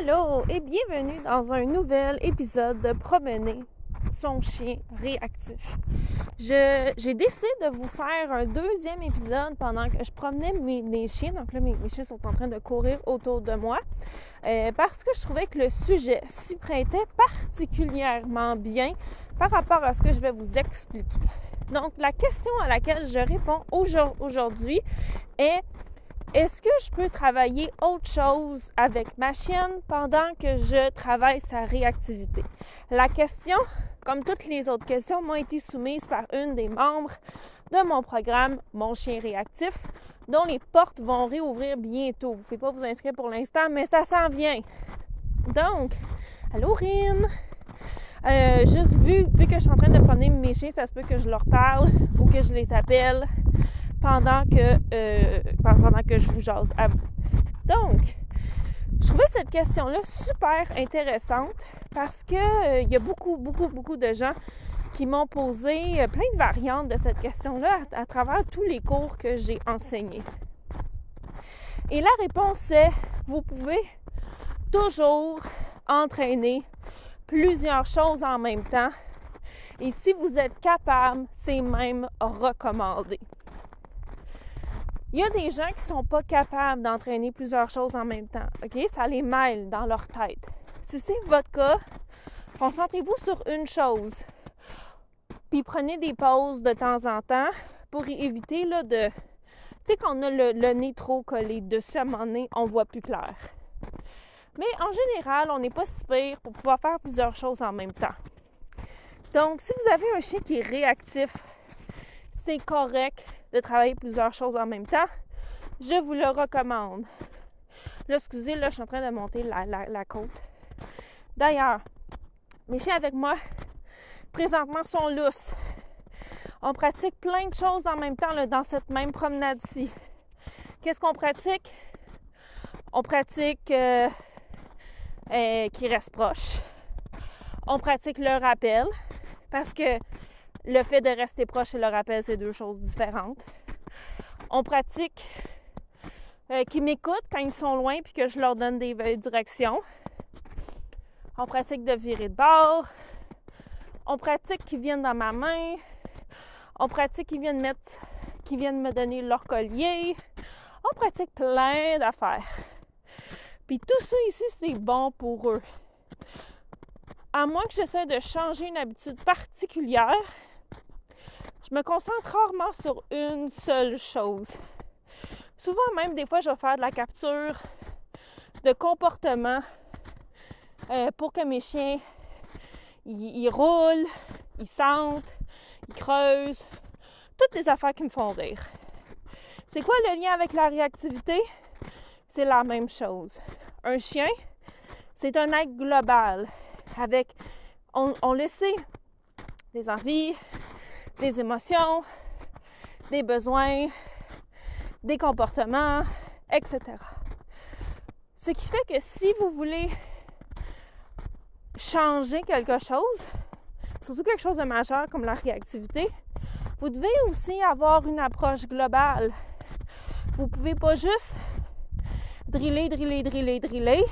Allô et bienvenue dans un nouvel épisode de Promener son chien réactif. j'ai décidé de vous faire un deuxième épisode pendant que je promenais mes, chiens. Donc là, mes, chiens sont en train de courir autour de moi euh, parce que je trouvais que le sujet s'y prêtait particulièrement bien par rapport à ce que je vais vous expliquer. Donc, la question à laquelle je réponds aujourd'hui est est-ce que je peux travailler autre chose avec ma chienne pendant que je travaille sa réactivité? La question, comme toutes les autres questions, m'a été soumise par une des membres de mon programme Mon chien réactif, dont les portes vont réouvrir bientôt. Vous ne pouvez pas vous inscrire pour l'instant, mais ça s'en vient. Donc, allô Rine! Euh, juste vu, vu que je suis en train de promener mes chiens, ça se peut que je leur parle ou que je les appelle pendant que, euh, pendant que je vous jase à vous. Donc, je trouvais cette question-là super intéressante parce que euh, il y a beaucoup, beaucoup, beaucoup de gens qui m'ont posé euh, plein de variantes de cette question-là à, travers tous les cours que j'ai enseignés. Et la réponse est, vous pouvez toujours entraîner plusieurs choses en même temps. Et si vous êtes capable, c'est même recommandé. Il y a des gens qui ne sont pas capables d'entraîner plusieurs choses en même temps. OK? Ça les mêle dans leur tête. Si c'est votre cas, concentrez-vous sur une chose. Puis prenez des pauses de temps en temps pour éviter là, de. Tu sais, qu'on a le, nez trop collé dessus à un moment donné, on voit plus clair. Mais en général, on n'est pas si pire pour pouvoir faire plusieurs choses en même temps. Donc, si vous avez un chien qui est réactif, c'est correct de travailler plusieurs choses en même temps. Je vous le recommande. Là, excusez, là, je suis en train de monter la, côte. D'ailleurs, mes chiens avec moi, présentement, sont lousses. On pratique plein de choses en même temps dans cette même promenade-ci. Qu'est-ce qu'on pratique? On pratique euh, euh, qui reste proche. On pratique le rappel parce que le fait de rester proche et le rappel, c'est deux choses différentes. On pratique euh, qui m'écoutent quand ils sont loin puis que je leur donne des euh, directions. On pratique de virer de bord. On pratique qu'ils viennent dans ma main. On pratique qu'ils viennent mettre, qu'ils viennent me donner leur collier. On pratique plein d'affaires. Puis tout ça ici, c'est bon pour eux. À moins que j'essaie de changer une habitude particulière, je me concentre rarement sur une seule chose. Souvent même, des fois, je vais faire de la capture de comportement euh, pour que mes chiens, ils, roulent, ils sentent, ils creusent, toutes les affaires qui me font rire. C'est quoi le lien avec la réactivité? C'est la même chose. Un chien, c'est un être global avec, on, on le sait, des envies, des émotions, des besoins, des comportements, etc. Ce qui fait que si vous voulez changer quelque chose, surtout quelque chose de majeur comme la réactivité, vous devez aussi avoir une approche globale. Vous pouvez pas juste driller, driller, driller, driller.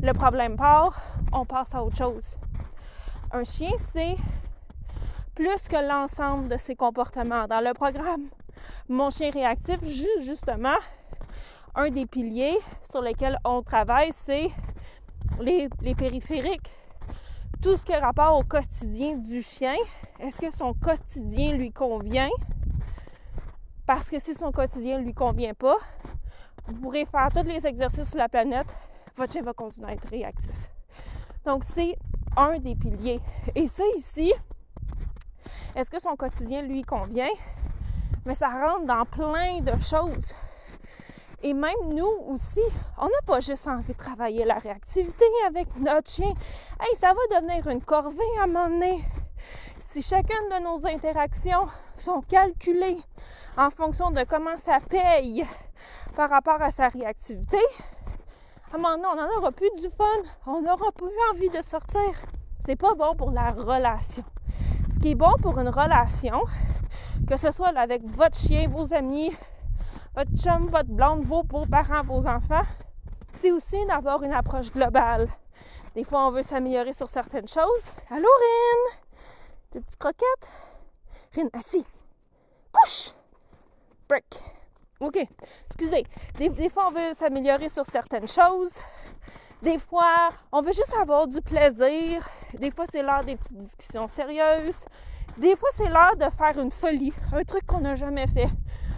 Le problème part, on passe à autre chose. Un chien, c'est plus que l'ensemble de ses comportements. Dans le programme Mon chien réactif, justement, un des piliers sur lesquels on travaille, c'est les, périphériques. Tout ce qui est rapport au quotidien du chien. Est-ce que son quotidien lui convient? Parce que si son quotidien ne lui convient pas, vous pourrez faire tous les exercices sur la planète, votre chien va continuer à être réactif. Donc, c'est un des piliers. Et ça, ici, est-ce que son quotidien lui convient? Mais ça rentre dans plein de choses. Et même nous aussi, on n'a pas juste envie de travailler la réactivité avec notre chien. Hey, ça va devenir une corvée à un moment donné. Si chacune de nos interactions sont calculées en fonction de comment ça paye par rapport à sa réactivité, à un moment donné, on n'en aura plus du fun. On n'aura plus envie de sortir. C'est pas bon pour la relation qui est bon pour une relation, que ce soit avec votre chien, vos amis, votre chum, votre blonde, vos, parents, vos enfants, c'est aussi d'avoir une approche globale. Des fois, on veut s'améliorer sur certaines choses. Allô, Rin? Tes petites croquettes? Rin, assis. Couche! Break. OK. Excusez. Des, fois, on veut s'améliorer sur certaines choses. Des fois, on veut juste avoir du plaisir. Des fois, c'est l'heure des petites discussions sérieuses. Des fois, c'est l'heure de faire une folie, un truc qu'on n'a jamais fait,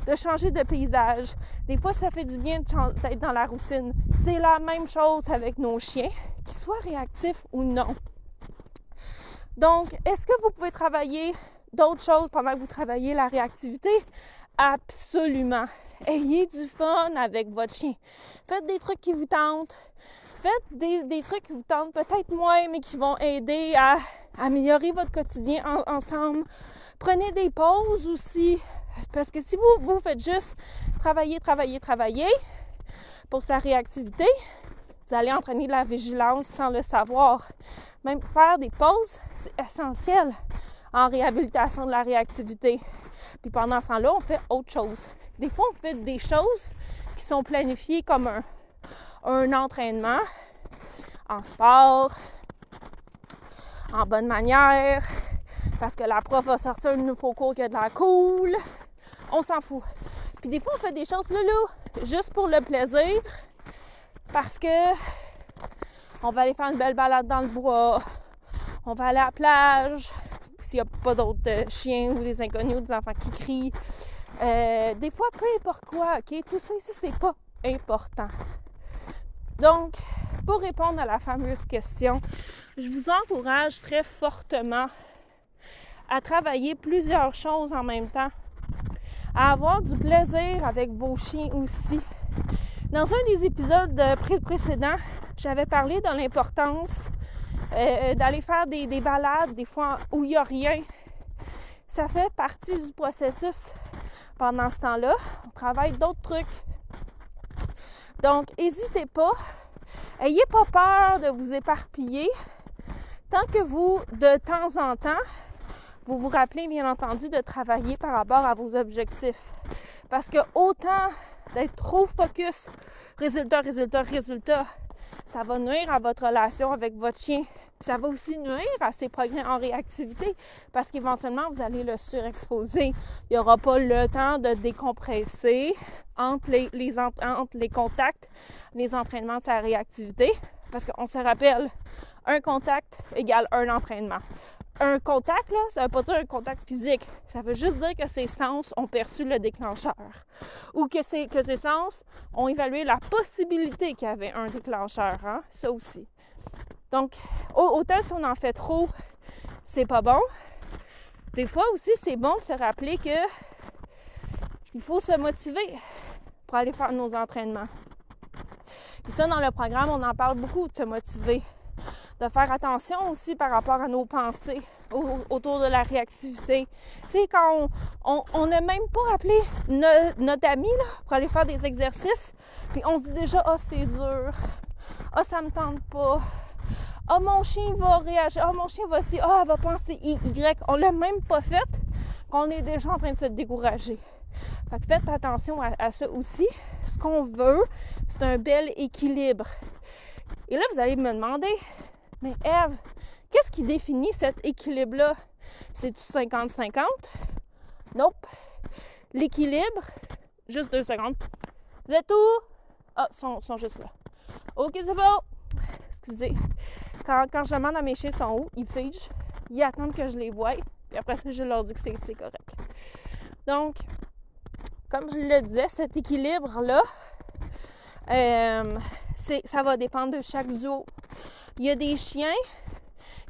de changer de paysage. Des fois, ça fait du bien d'être dans la routine. C'est la même chose avec nos chiens, qu'ils soient réactifs ou non. Donc, est-ce que vous pouvez travailler d'autres choses pendant que vous travaillez la réactivité? Absolument. Ayez du fun avec votre chien. Faites des trucs qui vous tentent. Faites des, trucs qui vous tentent peut-être moins, mais qui vont aider à améliorer votre quotidien ensemble. Prenez des pauses aussi. Parce que si vous, vous faites juste travailler, travailler, travailler pour sa réactivité, vous allez entraîner de la vigilance sans le savoir. Même faire des pauses, c'est essentiel en réhabilitation de la réactivité. Puis pendant ce temps-là, on fait autre chose. Des fois, on fait des choses qui sont planifiées comme un, un entraînement en sport, en bonne manière, parce que la prof va sortir un nouveau cours qui a de la cool. On s'en fout. Puis des fois, on fait des choses loulou, juste pour le plaisir, parce que on va aller faire une belle balade dans le bois, on va aller à la plage, s'il n'y a pas d'autres euh, chiens ou des inconnus ou des enfants qui crient. Euh, des fois, peu importe quoi, OK? Tout ça ici, c'est pas important. Donc, pour répondre à la fameuse question, je vous encourage très fortement à travailler plusieurs choses en même temps, à avoir du plaisir avec vos chiens aussi. Dans un des épisodes précédents, j'avais parlé de l'importance euh, d'aller faire des, des, balades, des fois où il n'y a rien. Ça fait partie du processus pendant ce temps-là. On travaille d'autres trucs. Donc, n'hésitez pas. Ayez pas peur de vous éparpiller. Tant que vous, de temps en temps, vous vous rappelez bien entendu de travailler par rapport à vos objectifs. Parce que autant d'être trop focus, résultat, résultat, résultat, ça va nuire à votre relation avec votre chien. Ça va aussi nuire à ses progrès en réactivité parce qu'éventuellement, vous allez le surexposer. Il n'y aura pas le temps de décompresser entre les, entre les contacts, les entraînements de sa réactivité. Parce qu'on se rappelle, un contact égale un entraînement. Un contact, là, ça ne veut pas dire un contact physique. Ça veut juste dire que ses sens ont perçu le déclencheur. Ou que, que ses sens ont évalué la possibilité qu'il y avait un déclencheur. Hein? Ça aussi. Donc, autant si on en fait trop, c'est pas bon. Des fois aussi, c'est bon de se rappeler que il faut se motiver pour aller faire nos entraînements. Et ça, dans le programme, on en parle beaucoup de se motiver de faire attention aussi par rapport à nos pensées autour de la réactivité. Tu sais, quand on n'a même pas appelé notre ami là, pour aller faire des exercices, puis on se dit déjà, ah, oh, c'est dur, ah, oh, ça me tente pas, oh, mon chien va réagir, oh, mon chien va ah, oh, elle va penser I, Y. On l'a même pas fait qu'on est déjà en train de se décourager. Fait que faites attention à, à ça aussi. Ce qu'on veut, c'est un bel équilibre. Et là, vous allez me demander, mais Eve, qu'est-ce qui définit cet équilibre-là? C'est-tu 50-50? Nope. L'équilibre, juste deux secondes. Vous êtes où? Ah, ils sont, sont, juste là. OK, c'est bon. Excusez. Quand, je demande à mes chiens sont où, ils figent. Ils attendent que je les voie. Puis après ça, je leur dis que c'est correct. Donc, comme je le disais, cet équilibre-là, euh, ça va dépendre de chaque duo. Il y a des chiens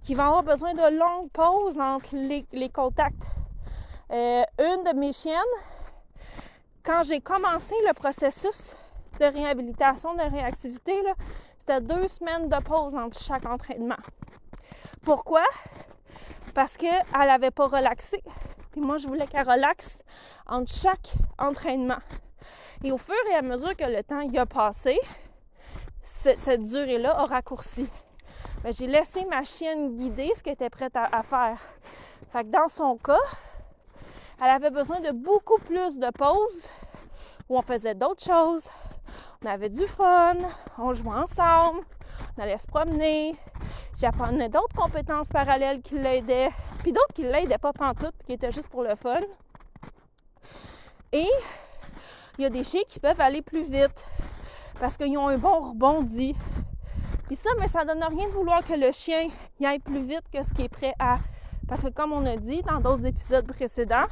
qui vont avoir besoin de longues pauses entre les, contacts. Euh, une de mes chiennes, quand j'ai commencé le processus de réhabilitation de réactivité, c'était deux semaines de pause entre chaque entraînement. Pourquoi? Parce qu'elle n'avait pas relaxé. Puis moi, je voulais qu'elle relaxe entre chaque entraînement. Et au fur et à mesure que le temps y a passé, cette durée-là a raccourci. Ben, j'ai laissé ma chienne guider ce qu'elle était prête à, faire. Fait que dans son cas, elle avait besoin de beaucoup plus de pauses où on faisait d'autres choses, On avait du fun, on jouait ensemble, on allait se promener. J'apprenais d'autres compétences parallèles qui l'aidaient, puis d'autres qui l'aidaient pas pantoute, puis qui étaient juste pour le fun. Et il y a des chiens qui peuvent aller plus vite parce qu'ils ont un bon rebondi. Puis ça, mais ça donne rien de vouloir que le chien aille plus vite que ce qui est prêt à. Parce que comme on a dit dans d'autres épisodes précédents,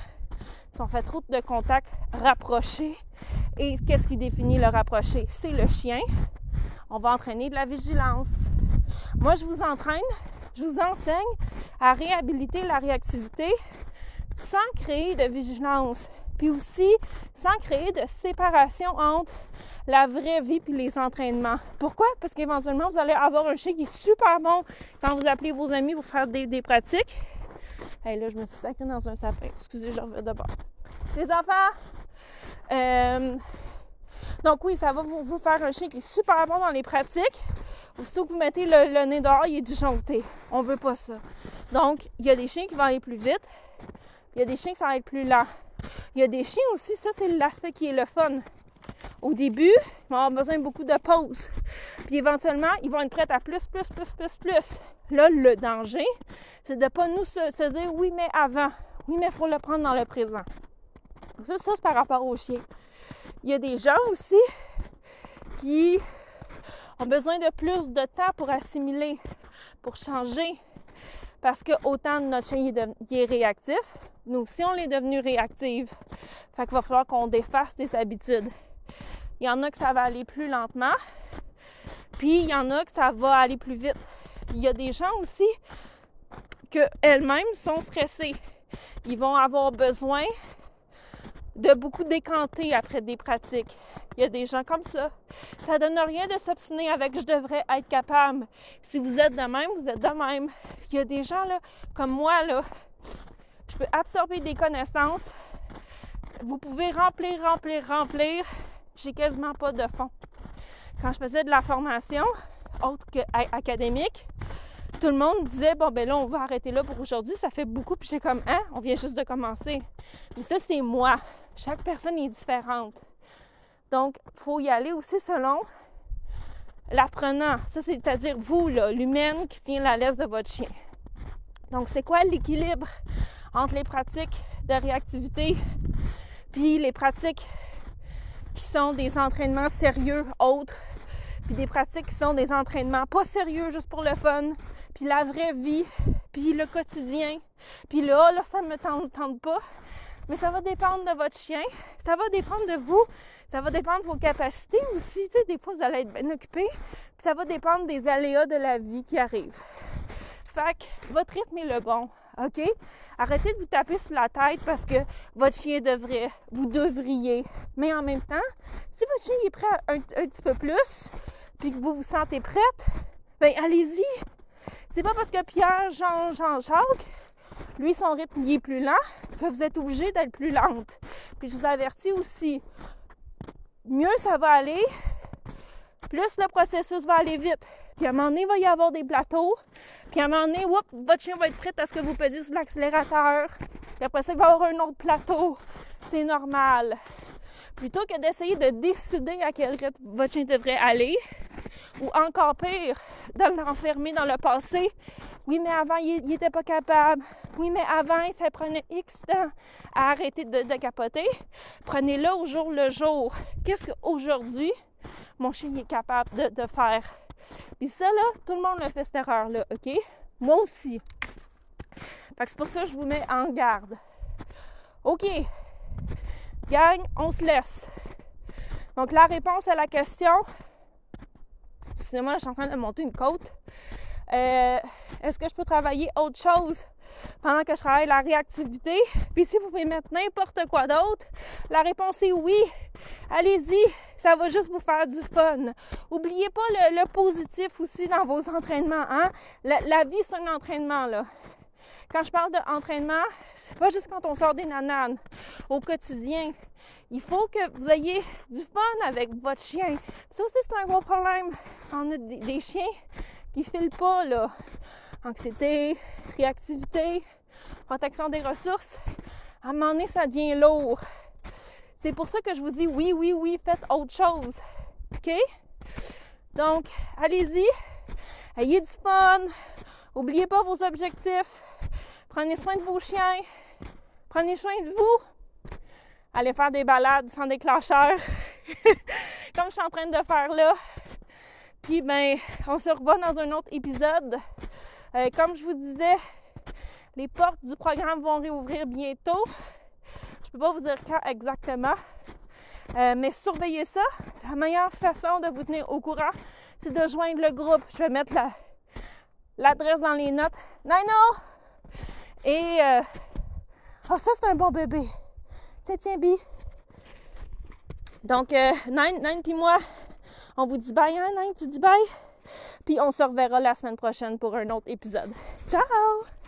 si on fait trop de contacts rapprochés, et qu'est-ce qui définit le rapproché? C'est le chien. On va entraîner de la vigilance. Moi, je vous entraîne, je vous enseigne à réhabiliter la réactivité sans créer de vigilance. Puis aussi, sans créer de séparation entre la vraie vie puis les entraînements. Pourquoi? Parce qu'éventuellement, vous allez avoir un chien qui est super bon quand vous appelez vos amis pour faire des, pratiques. Hey, là, je me suis sacrée dans un sapin. Excusez, je reviens d'abord. Les enfants, euh, donc oui, ça va vous, faire un chien qui est super bon dans les pratiques. Aussitôt que vous mettez le, nez dehors, il est disjoncté. On veut pas ça. Donc, il y a des chiens qui vont aller plus vite. Il y a des chiens qui vont être plus lents. Il y a des chiens aussi, ça c'est l'aspect qui est le fun. Au début, ils vont avoir besoin de beaucoup de pauses. Puis éventuellement, ils vont être prêts à plus, plus, plus, plus, plus. Là, le danger, c'est de ne pas nous se, dire oui, mais avant. Oui, mais il faut le prendre dans le présent. Ça, ça c'est par rapport aux chiens. Il y a des gens aussi qui ont besoin de plus de temps pour assimiler, pour changer. Parce que autant notre chien est, réactif, nous aussi on est devenu réactive. Fait qu'il va falloir qu'on défasse des habitudes. Il y en a que ça va aller plus lentement, puis il y en a que ça va aller plus vite. Il y a des gens aussi que elles-mêmes sont stressées. Ils vont avoir besoin de beaucoup décanter après des pratiques. Il y a des gens comme ça. Ça donne rien de s'obstiner avec je devrais être capable. Si vous êtes de même, vous êtes de même. Il y a des gens comme moi, je peux absorber des connaissances. Vous pouvez remplir, remplir, remplir. J'ai quasiment pas de fond. Quand je faisais de la formation, autre que académique, tout le monde disait bon ben là on va arrêter là pour aujourd'hui, ça fait beaucoup puis j'ai comme hein, on vient juste de commencer. Mais ça c'est moi. Chaque personne est différente. Donc, il faut y aller aussi selon l'apprenant. Ça, c'est-à-dire vous, l'humaine qui tient la laisse de votre chien. Donc, c'est quoi l'équilibre entre les pratiques de réactivité puis les pratiques qui sont des entraînements sérieux autres, puis des pratiques qui sont des entraînements pas sérieux juste pour le fun, puis la vraie vie, puis le quotidien, puis là, là, ça me tente, tente pas. Mais ça va dépendre de votre chien, ça va dépendre de vous, ça va dépendre de vos capacités aussi. Tu sais, des fois, vous allez être bien occupé, puis ça va dépendre des aléas de la vie qui arrivent. Fait que votre rythme est le bon, OK? Arrêtez de vous taper sur la tête parce que votre chien devrait, vous devriez. Mais en même temps, si votre chien est prêt un, un petit peu plus, puis que vous vous sentez prête, ben allez-y. C'est pas parce que Pierre, Jean, Jean-Jacques lui, son rythme est plus lent, que vous êtes obligé d'être plus lente. Puis je vous avertis aussi, mieux ça va aller, plus le processus va aller vite. Puis à un moment donné, il va y avoir des plateaux. Puis à un moment donné, votre chien va être prêt à ce que vous pesiez sur l'accélérateur. Puis après ça, il va y avoir un autre plateau. C'est normal. Plutôt que d'essayer de décider à quel rythme votre chien devrait aller, ou encore pire, de l'enfermer dans le passé. Oui, mais avant, il n'était pas capable. Oui, mais avant, ça prenait X temps à arrêter de, capoter. Prenez-le au jour le jour. Qu'est-ce qu'aujourd'hui, mon chien est capable de, faire? Puis ça, là, tout le monde le fait cette erreur-là, OK? Moi aussi. Fait que c'est pour ça que je vous mets en garde. OK. Gang, on se laisse. Donc, la réponse à la question, excusez-moi, je suis en train de monter une côte. Euh, est-ce que je peux travailler autre chose pendant que je travaille la réactivité? Puis si vous pouvez mettre n'importe quoi d'autre, la réponse est oui. Allez-y, ça va juste vous faire du fun. Oubliez pas le, positif aussi dans vos entraînements. Hein? La, la vie, c'est un entraînement, là. Quand je parle d'entraînement, c'est pas juste quand on sort des nananes. Au quotidien, il faut que vous ayez du fun avec votre chien. Ça aussi, c'est un gros problème. On a des, chiens qui filent pas, là. Anxiété, réactivité, protection des ressources. À un moment donné, ça devient lourd. C'est pour ça que je vous dis oui, oui, oui, faites autre chose. OK? Donc, allez-y. Ayez du fun. Oubliez pas vos objectifs. Prenez soin de vos chiens. Prenez soin de vous. Allez faire des balades sans déclencheur. Comme je suis en train de faire là. Puis, ben, on se revoit dans un autre épisode. Euh, comme je vous disais, les portes du programme vont réouvrir bientôt. Je peux pas vous dire quand exactement. Euh, mais surveillez ça. La meilleure façon de vous tenir au courant, c'est de joindre le groupe. Je vais mettre l'adresse dans les notes. Nino! Et euh, oh, ça, c'est un bon bébé. Tiens, tiens, Bi. Donc, euh, Nine, Nine puis moi, on vous dit bye, hein, Nine? Tu dis bye? Puis on se reverra la semaine prochaine pour un autre épisode. Ciao!